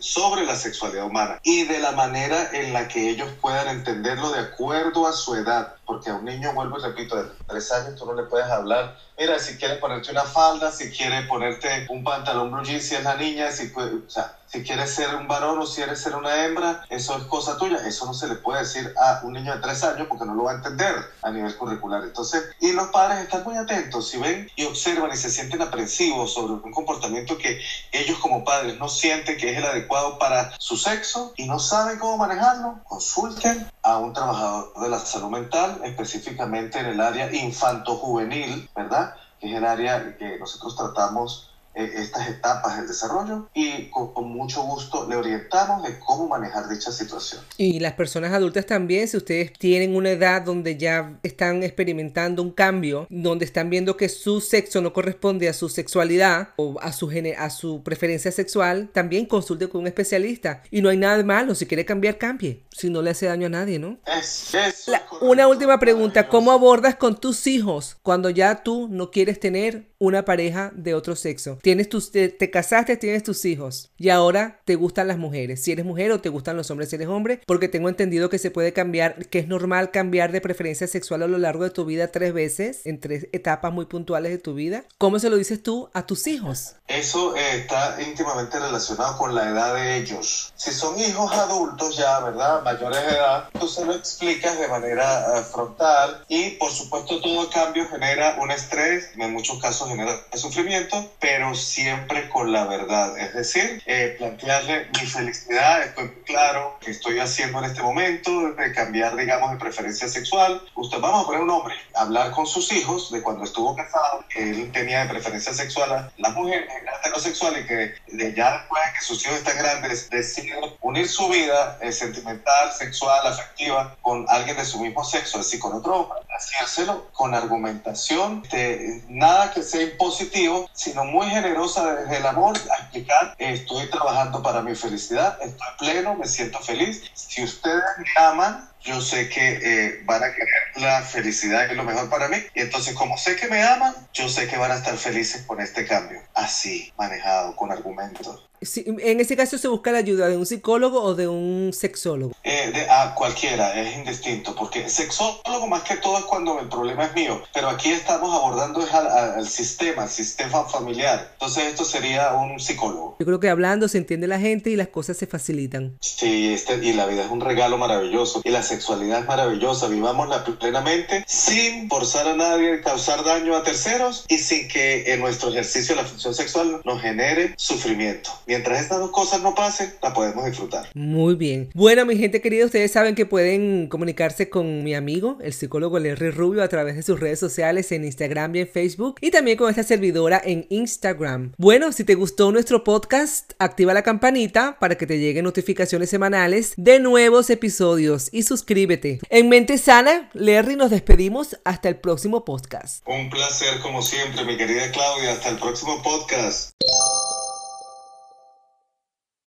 sobre la sexualidad humana y de la manera en la que ellos puedan entenderlo de acuerdo a su edad porque a un niño, vuelvo y repito, de tres años tú no le puedes hablar, mira, si quieres ponerte una falda, si quieres ponerte un pantalón blue si es la niña, si, o sea, si quieres ser un varón o si quieres ser una hembra, eso es cosa tuya. Eso no se le puede decir a un niño de tres años porque no lo va a entender a nivel curricular. Entonces, y los padres están muy atentos. Si ven y observan y se sienten aprensivos sobre un comportamiento que ellos como padres no sienten que es el adecuado para su sexo y no saben cómo manejarlo, consulten a un trabajador de la salud mental, específicamente en el área infanto-juvenil, ¿verdad? Que es el área que nosotros tratamos eh, estas etapas del desarrollo y con, mucho gusto le orientamos de cómo manejar dicha situación. Y las personas adultas también, si ustedes tienen una edad donde ya están experimentando un cambio, donde están viendo que su sexo no corresponde a su sexualidad o a su, a su preferencia sexual, también consulte con un especialista. Y no hay nada de malo, si quiere cambiar, cambie, si no le hace daño a nadie, ¿no? Es, es una última pregunta, ¿cómo abordas con tus hijos cuando ya tú no quieres tener una pareja de otro sexo? Tienes tus, te, casaste, tienes tus hijos y ahora te gustan las mujeres. Si eres mujer o te gustan los hombres si eres hombre, porque tengo entendido que se puede cambiar, que es normal cambiar de preferencia sexual a lo largo de tu vida tres veces, en tres etapas muy puntuales de tu vida. ¿Cómo se lo dices tú a tus hijos? Eso eh, está íntimamente relacionado con la edad de ellos. Si son hijos adultos ya, ¿verdad? Mayores de edad, tú se lo explicas de manera eh, frontal y por supuesto todo cambio genera un estrés, en muchos casos genera sufrimiento, pero siempre con la verdad. Es decir, eh, plantearle mi felicidad, estoy claro que estoy haciendo en este momento, de cambiar, digamos, de preferencia sexual. Usted, vamos a poner un hombre, hablar con sus hijos de cuando estuvo casado, que él tenía de preferencia sexual a las mujeres heterosexuales y que de ya después de que sus hijos están grandes deciden unir su vida eh, sentimental, sexual, afectiva con alguien de su mismo sexo, es decir, con otro hombre. Hacérselo con argumentación, de nada que sea impositivo, sino muy generosa desde el amor, a explicar, estoy trabajando para mi felicidad, estoy pleno, me siento feliz. Si ustedes me aman, yo sé que eh, van a querer la felicidad, que es lo mejor para mí. Y entonces, como sé que me aman, yo sé que van a estar felices con este cambio. Así, manejado, con argumentos en ese caso se busca la ayuda de un psicólogo o de un sexólogo. Eh, de, a cualquiera, es indistinto, porque sexólogo más que todo es cuando el problema es mío, pero aquí estamos abordando es al, sistema, al sistema familiar. Entonces esto sería un psicólogo. Yo creo que hablando se entiende la gente y las cosas se facilitan. Sí, este, y la vida es un regalo maravilloso y la sexualidad es maravillosa. Vivámosla plenamente sin forzar a nadie, causar daño a terceros y sin que en nuestro ejercicio de la función sexual nos genere sufrimiento mientras estas dos cosas no pasen, la podemos disfrutar. Muy bien. Bueno, mi gente querida, ustedes saben que pueden comunicarse con mi amigo, el psicólogo Larry Rubio, a través de sus redes sociales en Instagram y en Facebook, y también con esta servidora en Instagram. Bueno, si te gustó nuestro podcast, activa la campanita para que te lleguen notificaciones semanales de nuevos episodios y suscríbete. En Mente Sana, Larry, nos despedimos hasta el próximo podcast. Un placer como siempre, mi querida Claudia. Hasta el próximo podcast.